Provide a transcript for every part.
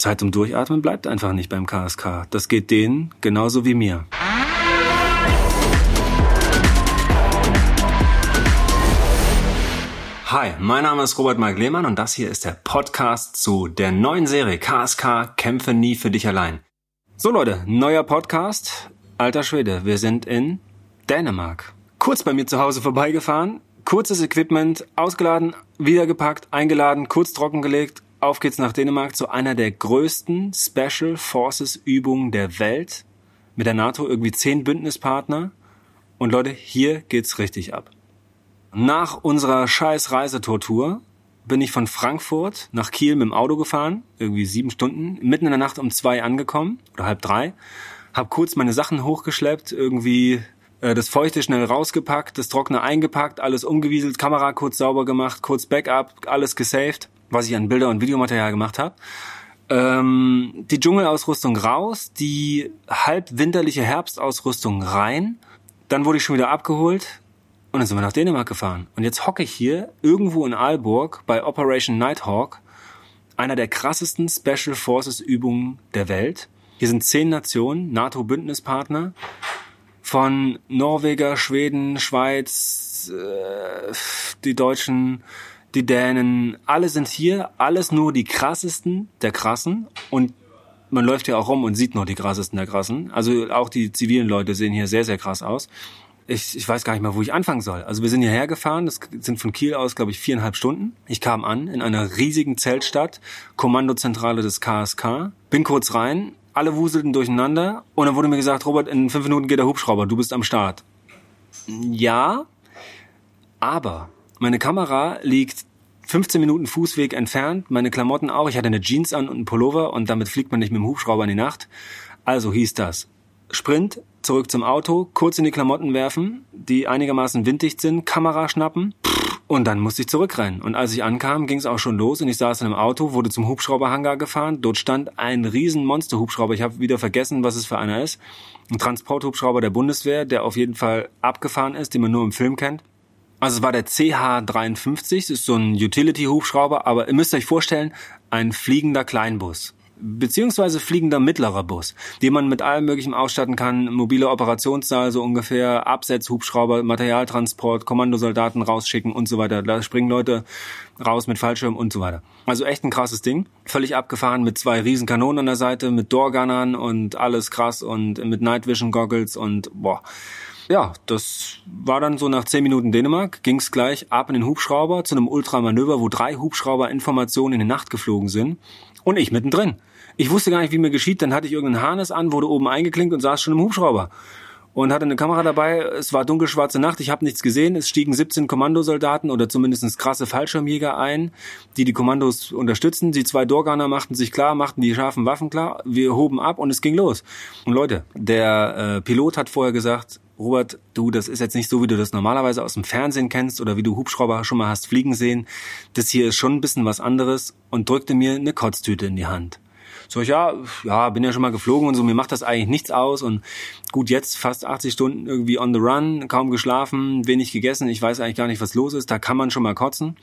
Zeit zum Durchatmen bleibt einfach nicht beim KSK. Das geht denen genauso wie mir. Hi, mein Name ist Robert Mark Lehmann und das hier ist der Podcast zu der neuen Serie KSK Kämpfe nie für dich allein. So Leute, neuer Podcast. Alter Schwede, wir sind in Dänemark. Kurz bei mir zu Hause vorbeigefahren, kurzes Equipment, ausgeladen, wiedergepackt, eingeladen, kurz trockengelegt, auf geht's nach Dänemark zu einer der größten Special Forces Übungen der Welt. Mit der NATO irgendwie zehn Bündnispartner. Und Leute, hier geht's richtig ab. Nach unserer scheiß Reisetortur bin ich von Frankfurt nach Kiel mit dem Auto gefahren, irgendwie sieben Stunden, mitten in der Nacht um zwei angekommen. Oder halb drei, hab kurz meine Sachen hochgeschleppt, irgendwie äh, das Feuchte schnell rausgepackt, das Trockene eingepackt, alles umgewieselt, Kamera kurz sauber gemacht, kurz Backup, alles gesaved, was ich an Bilder- und Videomaterial gemacht habe. Ähm, die Dschungelausrüstung raus, die halbwinterliche Herbstausrüstung rein. Dann wurde ich schon wieder abgeholt, und dann sind wir nach Dänemark gefahren. Und jetzt hocke ich hier irgendwo in Aalborg bei Operation Nighthawk, einer der krassesten Special Forces Übungen der Welt. Hier sind zehn Nationen, NATO-Bündnispartner, von Norweger, Schweden, Schweiz, äh, die Deutschen, die Dänen, alle sind hier, alles nur die krassesten der krassen und man läuft ja auch rum und sieht nur die krassesten der krassen. Also auch die zivilen Leute sehen hier sehr, sehr krass aus ich, ich weiß gar nicht mal, wo ich anfangen soll. Also wir sind hierher gefahren, das sind von Kiel aus, glaube ich, viereinhalb Stunden. Ich kam an in einer riesigen Zeltstadt, Kommandozentrale des KSK, bin kurz rein, alle wuselten durcheinander und dann wurde mir gesagt, Robert, in fünf Minuten geht der Hubschrauber, du bist am Start. Ja, aber meine Kamera liegt 15 Minuten Fußweg entfernt, meine Klamotten auch. Ich hatte eine Jeans an und einen Pullover und damit fliegt man nicht mit dem Hubschrauber in die Nacht. Also hieß das, Sprint, zurück zum Auto, kurz in die Klamotten werfen, die einigermaßen winddicht sind, Kamera schnappen und dann musste ich zurückrennen. Und als ich ankam, ging es auch schon los und ich saß in einem Auto, wurde zum Hubschrauberhangar gefahren. Dort stand ein riesen Monsterhubschrauber. Ich habe wieder vergessen, was es für einer ist. Ein Transporthubschrauber der Bundeswehr, der auf jeden Fall abgefahren ist, den man nur im Film kennt. Also es war der CH-53, das ist so ein Utility-Hubschrauber, aber ihr müsst euch vorstellen, ein fliegender Kleinbus beziehungsweise fliegender mittlerer Bus, den man mit allem möglichen ausstatten kann, mobile Operationssaal so ungefähr, Absetzhubschrauber, Materialtransport, Kommandosoldaten rausschicken und so weiter. Da springen Leute raus mit Fallschirm und so weiter. Also echt ein krasses Ding. Völlig abgefahren mit zwei riesen Kanonen an der Seite, mit Doorgunnern und alles krass und mit Night Vision Goggles und boah. Ja, das war dann so nach zehn Minuten Dänemark, ging's gleich ab in den Hubschrauber zu einem Ultramanöver, wo drei Hubschrauber-Informationen in die Nacht geflogen sind und ich mittendrin. Ich wusste gar nicht, wie mir geschieht. Dann hatte ich irgendeinen Harness an, wurde oben eingeklinkt und saß schon im Hubschrauber. Und hatte eine Kamera dabei. Es war dunkelschwarze Nacht. Ich habe nichts gesehen. Es stiegen 17 Kommandosoldaten oder zumindest krasse Fallschirmjäger ein, die die Kommandos unterstützen. Die zwei Dorganer machten sich klar, machten die scharfen Waffen klar. Wir hoben ab und es ging los. Und Leute, der äh, Pilot hat vorher gesagt, Robert, du, das ist jetzt nicht so, wie du das normalerweise aus dem Fernsehen kennst oder wie du Hubschrauber schon mal hast fliegen sehen. Das hier ist schon ein bisschen was anderes und drückte mir eine Kotztüte in die Hand. So, ich, ja, ja, bin ja schon mal geflogen und so, mir macht das eigentlich nichts aus und gut, jetzt fast 80 Stunden irgendwie on the run, kaum geschlafen, wenig gegessen, ich weiß eigentlich gar nicht, was los ist, da kann man schon mal kotzen.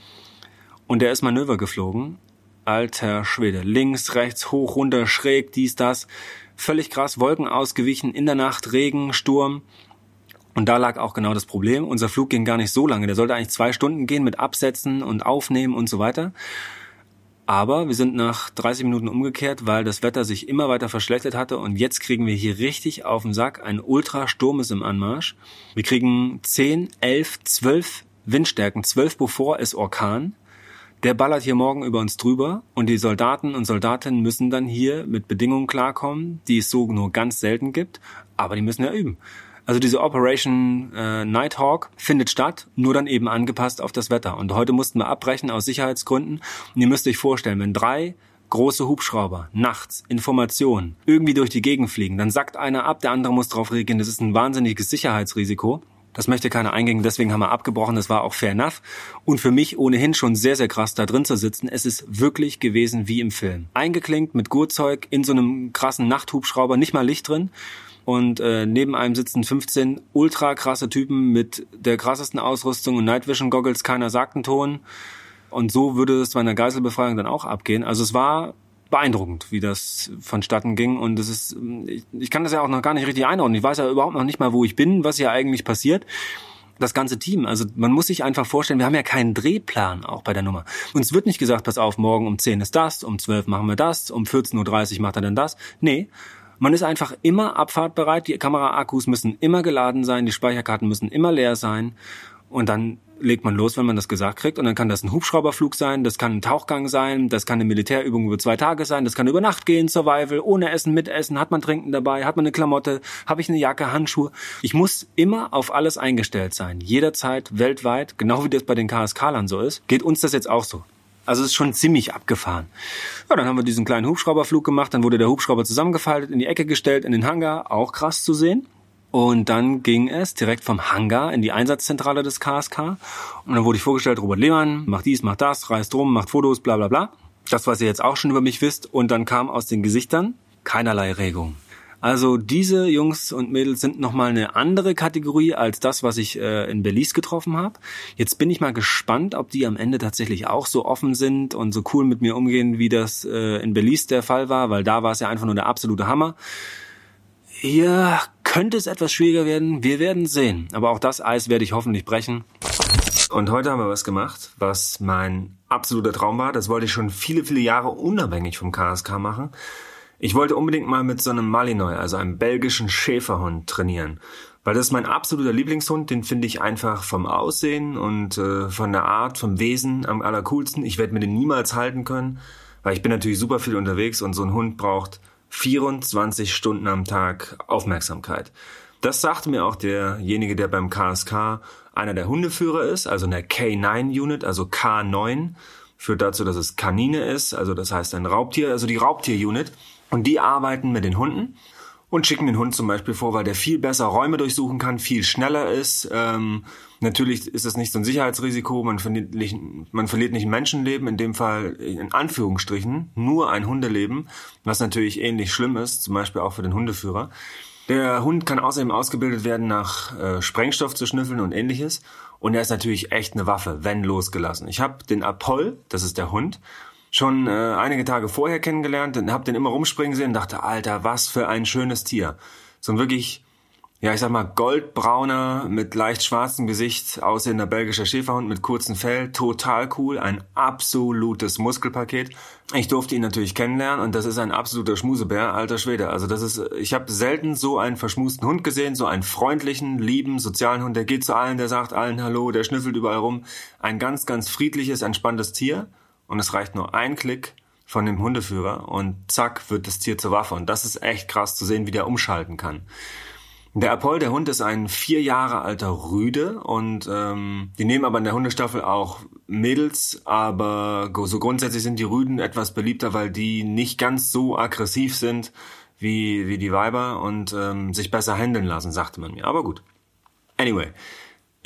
Und der ist Manöver geflogen. Alter Schwede. Links, rechts, hoch, runter, schräg, dies, das. Völlig krass, Wolken ausgewichen, in der Nacht, Regen, Sturm. Und da lag auch genau das Problem. Unser Flug ging gar nicht so lange. Der sollte eigentlich zwei Stunden gehen mit Absetzen und Aufnehmen und so weiter. Aber wir sind nach 30 Minuten umgekehrt, weil das Wetter sich immer weiter verschlechtert hatte und jetzt kriegen wir hier richtig auf den Sack. Ein Ultrasturm ist im Anmarsch. Wir kriegen 10, 11, 12 Windstärken. 12 bevor ist Orkan. Der ballert hier morgen über uns drüber und die Soldaten und Soldatinnen müssen dann hier mit Bedingungen klarkommen, die es so nur ganz selten gibt, aber die müssen ja üben. Also diese Operation äh, Nighthawk findet statt, nur dann eben angepasst auf das Wetter. Und heute mussten wir abbrechen aus Sicherheitsgründen. Und ihr müsst euch vorstellen, wenn drei große Hubschrauber nachts Informationen irgendwie durch die Gegend fliegen, dann sackt einer ab, der andere muss drauf reagieren. Das ist ein wahnsinniges Sicherheitsrisiko. Das möchte keiner eingehen, deswegen haben wir abgebrochen. Das war auch fair enough. Und für mich ohnehin schon sehr, sehr krass, da drin zu sitzen. Es ist wirklich gewesen wie im Film. Eingeklinkt mit Gurtzeug in so einem krassen Nachthubschrauber, nicht mal Licht drin und äh, neben einem sitzen 15 ultra krasse Typen mit der krassesten Ausrüstung und Night Vision Goggles, keiner sagt einen Ton. Und so würde es bei einer Geiselbefreiung dann auch abgehen. Also es war beeindruckend, wie das vonstatten ging. Und das ist, ich, ich kann das ja auch noch gar nicht richtig einordnen. Ich weiß ja überhaupt noch nicht mal, wo ich bin, was hier eigentlich passiert das ganze Team. Also man muss sich einfach vorstellen, wir haben ja keinen Drehplan auch bei der Nummer. Uns wird nicht gesagt, pass auf, morgen um 10 ist das, um 12 machen wir das, um 14.30 Uhr macht er dann das. Nee, man ist einfach immer abfahrtbereit, die Kameraakkus müssen immer geladen sein, die Speicherkarten müssen immer leer sein. Und dann legt man los, wenn man das gesagt kriegt. Und dann kann das ein Hubschrauberflug sein, das kann ein Tauchgang sein, das kann eine Militärübung über zwei Tage sein, das kann über Nacht gehen, Survival, ohne Essen, mit Essen, hat man Trinken dabei, hat man eine Klamotte, habe ich eine Jacke, Handschuhe. Ich muss immer auf alles eingestellt sein. Jederzeit, weltweit, genau wie das bei den KSK-Lern so ist, geht uns das jetzt auch so. Also es ist schon ziemlich abgefahren. Ja, dann haben wir diesen kleinen Hubschrauberflug gemacht, dann wurde der Hubschrauber zusammengefaltet, in die Ecke gestellt, in den Hangar, auch krass zu sehen. Und dann ging es direkt vom Hangar in die Einsatzzentrale des KSK. Und dann wurde ich vorgestellt, Robert Lehmann macht dies, macht das, reist rum, macht Fotos, bla bla bla. Das, was ihr jetzt auch schon über mich wisst. Und dann kam aus den Gesichtern keinerlei Regung. Also diese Jungs und Mädels sind nochmal eine andere Kategorie als das, was ich äh, in Belize getroffen habe. Jetzt bin ich mal gespannt, ob die am Ende tatsächlich auch so offen sind und so cool mit mir umgehen, wie das äh, in Belize der Fall war, weil da war es ja einfach nur der absolute Hammer. Hier könnte es etwas schwieriger werden. Wir werden sehen. Aber auch das Eis werde ich hoffentlich brechen. Und heute haben wir was gemacht, was mein absoluter Traum war. Das wollte ich schon viele, viele Jahre unabhängig vom KSK machen. Ich wollte unbedingt mal mit so einem Malinois, also einem belgischen Schäferhund, trainieren. Weil das ist mein absoluter Lieblingshund, den finde ich einfach vom Aussehen und äh, von der Art, vom Wesen am allercoolsten. Ich werde mir den niemals halten können, weil ich bin natürlich super viel unterwegs und so ein Hund braucht 24 Stunden am Tag Aufmerksamkeit. Das sagte mir auch derjenige, der beim KSK einer der Hundeführer ist, also in der K9-Unit, also K9, führt dazu, dass es Kanine ist, also das heißt ein Raubtier, also die Raubtier-Unit. Und die arbeiten mit den Hunden und schicken den Hund zum Beispiel vor, weil der viel besser Räume durchsuchen kann, viel schneller ist. Ähm, natürlich ist das nicht so ein Sicherheitsrisiko, man verliert, nicht, man verliert nicht ein Menschenleben, in dem Fall in Anführungsstrichen nur ein Hundeleben, was natürlich ähnlich schlimm ist, zum Beispiel auch für den Hundeführer. Der Hund kann außerdem ausgebildet werden, nach äh, Sprengstoff zu schnüffeln und ähnliches. Und er ist natürlich echt eine Waffe, wenn losgelassen. Ich habe den Apoll, das ist der Hund, schon äh, einige Tage vorher kennengelernt und habe den immer rumspringen sehen und dachte, Alter, was für ein schönes Tier. So ein wirklich, ja, ich sag mal, goldbrauner, mit leicht schwarzem Gesicht aussehender belgischer Schäferhund mit kurzem Fell, total cool, ein absolutes Muskelpaket. Ich durfte ihn natürlich kennenlernen und das ist ein absoluter Schmusebär, alter Schwede. Also das ist, ich habe selten so einen verschmusten Hund gesehen, so einen freundlichen, lieben, sozialen Hund, der geht zu allen, der sagt allen Hallo, der schnüffelt überall rum. Ein ganz, ganz friedliches, entspanntes Tier und es reicht nur ein Klick von dem Hundeführer und zack wird das Tier zur Waffe. Und das ist echt krass zu sehen, wie der umschalten kann. Der Apoll, der Hund, ist ein vier Jahre alter Rüde und ähm, die nehmen aber in der Hundestaffel auch Mädels, aber so grundsätzlich sind die Rüden etwas beliebter, weil die nicht ganz so aggressiv sind wie, wie die Weiber und ähm, sich besser handeln lassen, sagte man mir. Aber gut. Anyway,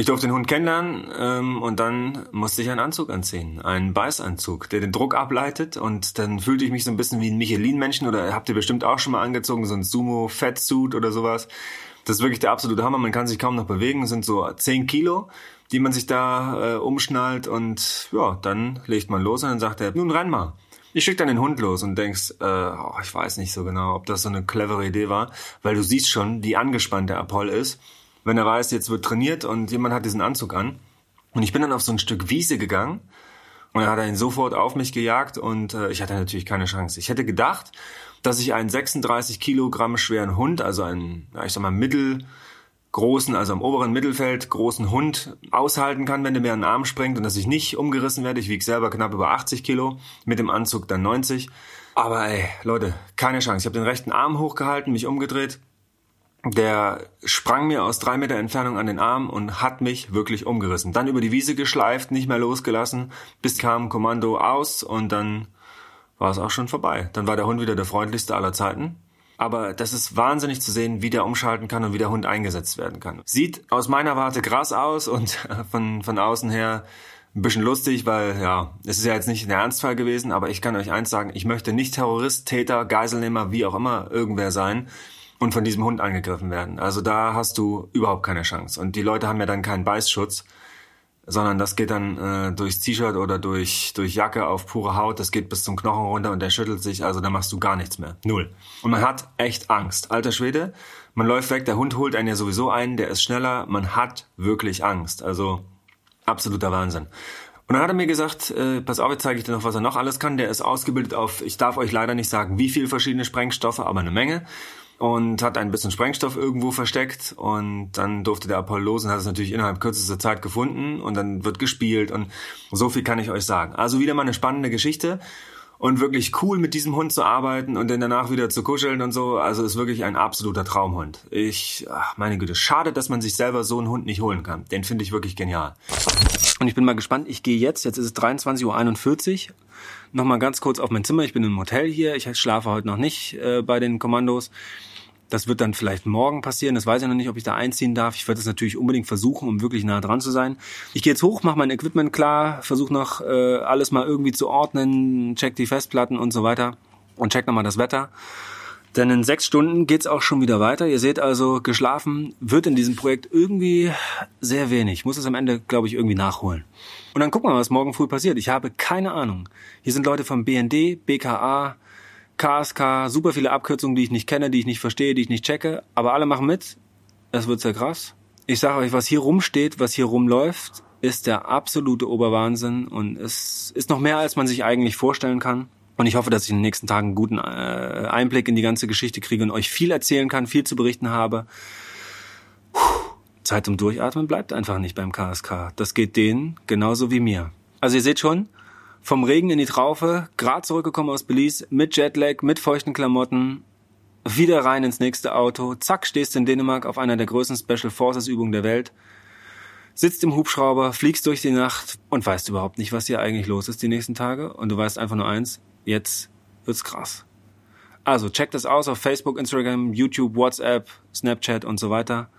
ich durfte den Hund kennenlernen ähm, und dann musste ich einen Anzug anziehen, einen Beißanzug, der den Druck ableitet. Und dann fühlte ich mich so ein bisschen wie ein Michelin-Menschen oder habt ihr bestimmt auch schon mal angezogen, so ein Sumo-Fettsuit oder sowas. Das ist wirklich der absolute Hammer, man kann sich kaum noch bewegen, das sind so 10 Kilo, die man sich da äh, umschnallt. Und ja, dann legt man los und dann sagt er, nun renn mal. Ich schick dann den Hund los und denkst, äh, oh, ich weiß nicht so genau, ob das so eine clevere Idee war, weil du siehst schon, wie angespannt der Apoll ist wenn er weiß, jetzt wird trainiert und jemand hat diesen Anzug an. Und ich bin dann auf so ein Stück Wiese gegangen und er hat ihn sofort auf mich gejagt und äh, ich hatte natürlich keine Chance. Ich hätte gedacht, dass ich einen 36 Kilogramm schweren Hund, also einen, ich sag mal, mittelgroßen, also am oberen Mittelfeld großen Hund aushalten kann, wenn der mir an den Arm springt und dass ich nicht umgerissen werde. Ich wiege selber knapp über 80 Kilo, mit dem Anzug dann 90. Aber ey, Leute, keine Chance. Ich habe den rechten Arm hochgehalten, mich umgedreht, der sprang mir aus drei Meter Entfernung an den Arm und hat mich wirklich umgerissen. Dann über die Wiese geschleift, nicht mehr losgelassen, bis kam Kommando aus und dann war es auch schon vorbei. Dann war der Hund wieder der freundlichste aller Zeiten. Aber das ist wahnsinnig zu sehen, wie der umschalten kann und wie der Hund eingesetzt werden kann. Sieht aus meiner Warte krass aus und von, von außen her ein bisschen lustig, weil ja, es ist ja jetzt nicht ein Ernstfall gewesen, aber ich kann euch eins sagen, ich möchte nicht Terrorist, Täter, Geiselnehmer, wie auch immer irgendwer sein und von diesem Hund angegriffen werden. Also da hast du überhaupt keine Chance. Und die Leute haben ja dann keinen Beißschutz. sondern das geht dann äh, durchs T-Shirt oder durch, durch Jacke auf pure Haut, das geht bis zum Knochen runter und der schüttelt sich, also da machst du gar nichts mehr. Null. Und man hat echt Angst. Alter Schwede, man läuft weg, der Hund holt einen ja sowieso ein, der ist schneller, man hat wirklich Angst. Also absoluter Wahnsinn. Und dann hat er mir gesagt, äh, pass auf, jetzt zeige ich dir noch, was er noch alles kann. Der ist ausgebildet auf, ich darf euch leider nicht sagen, wie viele verschiedene Sprengstoffe, aber eine Menge und hat ein bisschen Sprengstoff irgendwo versteckt und dann durfte der Apollo los und hat es natürlich innerhalb kürzester Zeit gefunden und dann wird gespielt und so viel kann ich euch sagen. Also wieder mal eine spannende Geschichte und wirklich cool mit diesem Hund zu arbeiten und dann danach wieder zu kuscheln und so. Also ist wirklich ein absoluter Traumhund. Ich, ach meine Güte, schade, dass man sich selber so einen Hund nicht holen kann. Den finde ich wirklich genial. Und ich bin mal gespannt. Ich gehe jetzt, jetzt ist es 23.41 Uhr, nochmal ganz kurz auf mein Zimmer. Ich bin im Hotel hier. Ich schlafe heute noch nicht äh, bei den Kommandos. Das wird dann vielleicht morgen passieren. Das weiß ich noch nicht, ob ich da einziehen darf. Ich werde das natürlich unbedingt versuchen, um wirklich nah dran zu sein. Ich gehe jetzt hoch, mache mein Equipment klar, versuche noch äh, alles mal irgendwie zu ordnen, check die Festplatten und so weiter und check nochmal das Wetter. Denn in sechs Stunden geht's auch schon wieder weiter. Ihr seht also, geschlafen wird in diesem Projekt irgendwie sehr wenig. Ich muss es am Ende, glaube ich, irgendwie nachholen. Und dann gucken wir mal, was morgen früh passiert. Ich habe keine Ahnung. Hier sind Leute vom BND, BKA, KSK, super viele Abkürzungen, die ich nicht kenne, die ich nicht verstehe, die ich nicht checke, aber alle machen mit. Es wird sehr krass. Ich sage euch, was hier rumsteht, was hier rumläuft, ist der absolute Oberwahnsinn und es ist noch mehr, als man sich eigentlich vorstellen kann. Und ich hoffe, dass ich in den nächsten Tagen einen guten äh, Einblick in die ganze Geschichte kriege und euch viel erzählen kann, viel zu berichten habe. Zeit zum Durchatmen bleibt einfach nicht beim KSK. Das geht denen genauso wie mir. Also ihr seht schon, vom Regen in die Traufe, gerade zurückgekommen aus Belize, mit Jetlag, mit feuchten Klamotten, wieder rein ins nächste Auto, zack, stehst in Dänemark auf einer der größten Special Forces Übungen der Welt, sitzt im Hubschrauber, fliegst durch die Nacht und weißt überhaupt nicht, was hier eigentlich los ist die nächsten Tage und du weißt einfach nur eins, jetzt wird's krass. Also checkt das aus auf Facebook, Instagram, YouTube, WhatsApp, Snapchat und so weiter.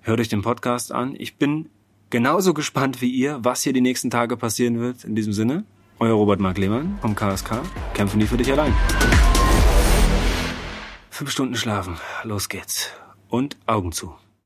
Hört euch den Podcast an. Ich bin genauso gespannt wie ihr, was hier die nächsten Tage passieren wird. In diesem Sinne, euer Robert Mark Lehmann vom KSK. Kämpfen nie für dich allein. Fünf Stunden schlafen. Los geht's. Und Augen zu.